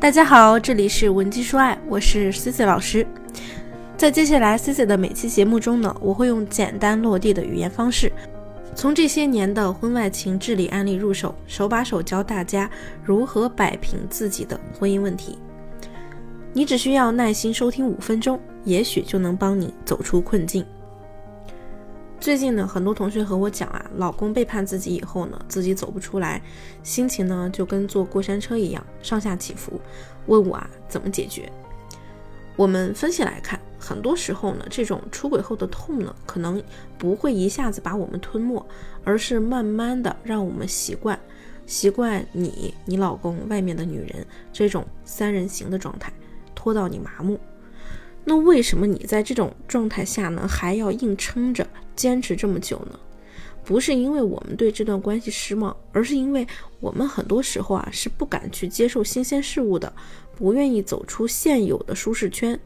大家好，这里是文姬说爱，我是 C C 老师。在接下来 C C 的每期节目中呢，我会用简单落地的语言方式，从这些年的婚外情治理案例入手，手把手教大家如何摆平自己的婚姻问题。你只需要耐心收听五分钟，也许就能帮你走出困境。最近呢，很多同学和我讲啊，老公背叛自己以后呢，自己走不出来，心情呢就跟坐过山车一样，上下起伏，问我啊怎么解决。我们分析来看，很多时候呢，这种出轨后的痛呢，可能不会一下子把我们吞没，而是慢慢的让我们习惯，习惯你、你老公、外面的女人这种三人行的状态，拖到你麻木。那为什么你在这种状态下呢，还要硬撑着坚持这么久呢？不是因为我们对这段关系失望，而是因为我们很多时候啊是不敢去接受新鲜事物的，不愿意走出现有的舒适圈。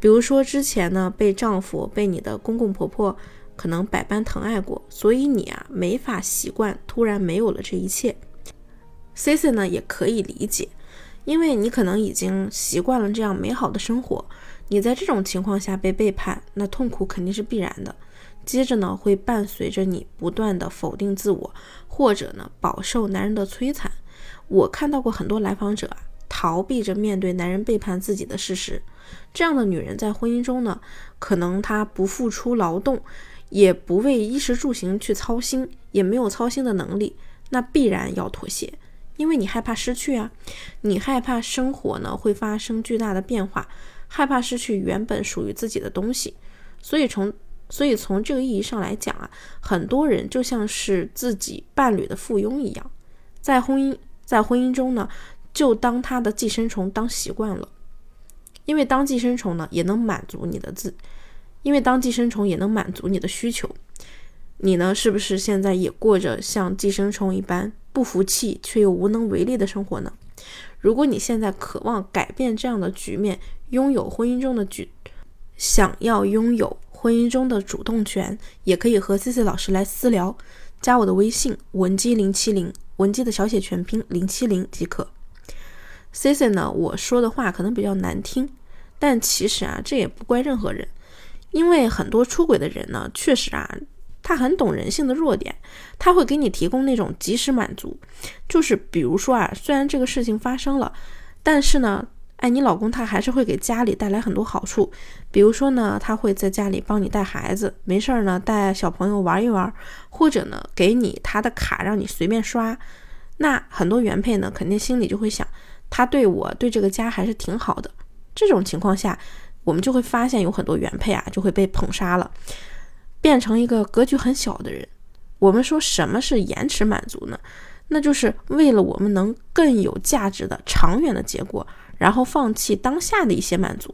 比如说之前呢，被丈夫、被你的公公婆婆可能百般疼爱过，所以你啊没法习惯突然没有了这一切。C C 呢也可以理解，因为你可能已经习惯了这样美好的生活。你在这种情况下被背叛，那痛苦肯定是必然的。接着呢，会伴随着你不断的否定自我，或者呢，饱受男人的摧残。我看到过很多来访者啊，逃避着面对男人背叛自己的事实。这样的女人在婚姻中呢，可能她不付出劳动，也不为衣食住行去操心，也没有操心的能力，那必然要妥协，因为你害怕失去啊，你害怕生活呢会发生巨大的变化。害怕失去原本属于自己的东西，所以从所以从这个意义上来讲啊，很多人就像是自己伴侣的附庸一样，在婚姻在婚姻中呢，就当他的寄生虫当习惯了，因为当寄生虫呢也能满足你的自，因为当寄生虫也能满足你的需求，你呢是不是现在也过着像寄生虫一般不服气却又无能为力的生活呢？如果你现在渴望改变这样的局面，拥有婚姻中的举，想要拥有婚姻中的主动权，也可以和 C C 老师来私聊，加我的微信文姬零七零，文姬的小写全拼零七零即可。C C 呢，我说的话可能比较难听，但其实啊，这也不怪任何人，因为很多出轨的人呢，确实啊。他很懂人性的弱点，他会给你提供那种及时满足，就是比如说啊，虽然这个事情发生了，但是呢，哎，你老公他还是会给家里带来很多好处，比如说呢，他会在家里帮你带孩子，没事儿呢带小朋友玩一玩，或者呢给你他的卡让你随便刷，那很多原配呢肯定心里就会想，他对我对这个家还是挺好的，这种情况下，我们就会发现有很多原配啊就会被捧杀了。变成一个格局很小的人。我们说什么是延迟满足呢？那就是为了我们能更有价值的长远的结果，然后放弃当下的一些满足。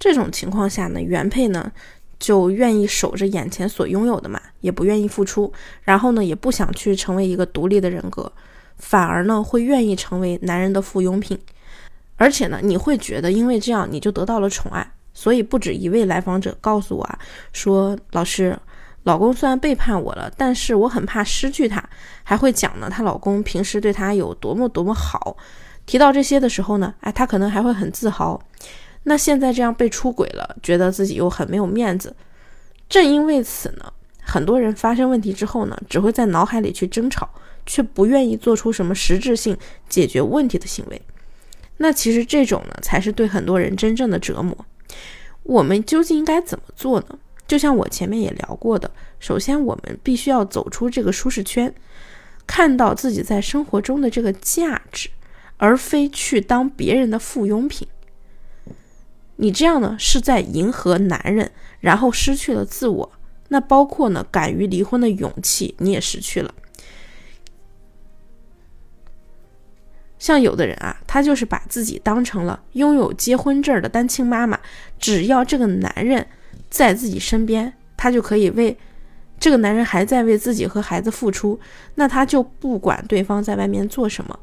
这种情况下呢，原配呢就愿意守着眼前所拥有的嘛，也不愿意付出，然后呢也不想去成为一个独立的人格，反而呢会愿意成为男人的附庸品。而且呢，你会觉得因为这样你就得到了宠爱。所以不止一位来访者告诉我啊，说老师，老公虽然背叛我了，但是我很怕失去他，还会讲呢，她老公平时对她有多么多么好。提到这些的时候呢，哎，她可能还会很自豪。那现在这样被出轨了，觉得自己又很没有面子。正因为此呢，很多人发生问题之后呢，只会在脑海里去争吵，却不愿意做出什么实质性解决问题的行为。那其实这种呢，才是对很多人真正的折磨。我们究竟应该怎么做呢？就像我前面也聊过的，首先我们必须要走出这个舒适圈，看到自己在生活中的这个价值，而非去当别人的附庸品。你这样呢，是在迎合男人，然后失去了自我。那包括呢，敢于离婚的勇气，你也失去了。像有的人啊，他就是把自己当成了拥有结婚证的单亲妈妈，只要这个男人在自己身边，他就可以为这个男人还在为自己和孩子付出，那他就不管对方在外面做什么，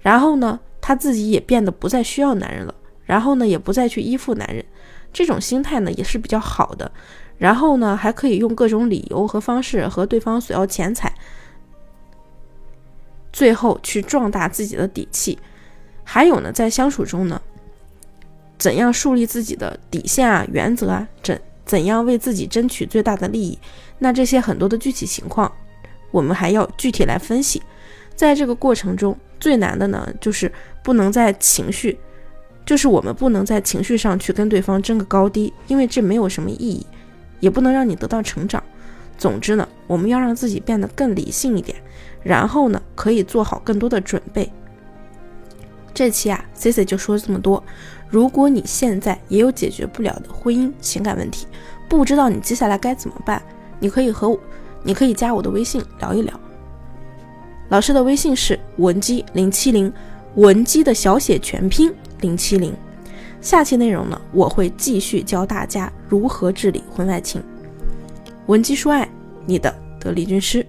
然后呢，他自己也变得不再需要男人了，然后呢，也不再去依附男人，这种心态呢也是比较好的，然后呢，还可以用各种理由和方式和对方索要钱财。最后去壮大自己的底气，还有呢，在相处中呢，怎样树立自己的底线啊、原则啊，怎怎样为自己争取最大的利益？那这些很多的具体情况，我们还要具体来分析。在这个过程中，最难的呢，就是不能在情绪，就是我们不能在情绪上去跟对方争个高低，因为这没有什么意义，也不能让你得到成长。总之呢，我们要让自己变得更理性一点，然后呢，可以做好更多的准备。这期啊，Cici 就说这么多。如果你现在也有解决不了的婚姻情感问题，不知道你接下来该怎么办，你可以和我，你可以加我的微信聊一聊。老师的微信是文姬零七零，文姬的小写全拼零七零。下期内容呢，我会继续教大家如何治理婚外情。文姬说爱，你的得力军师。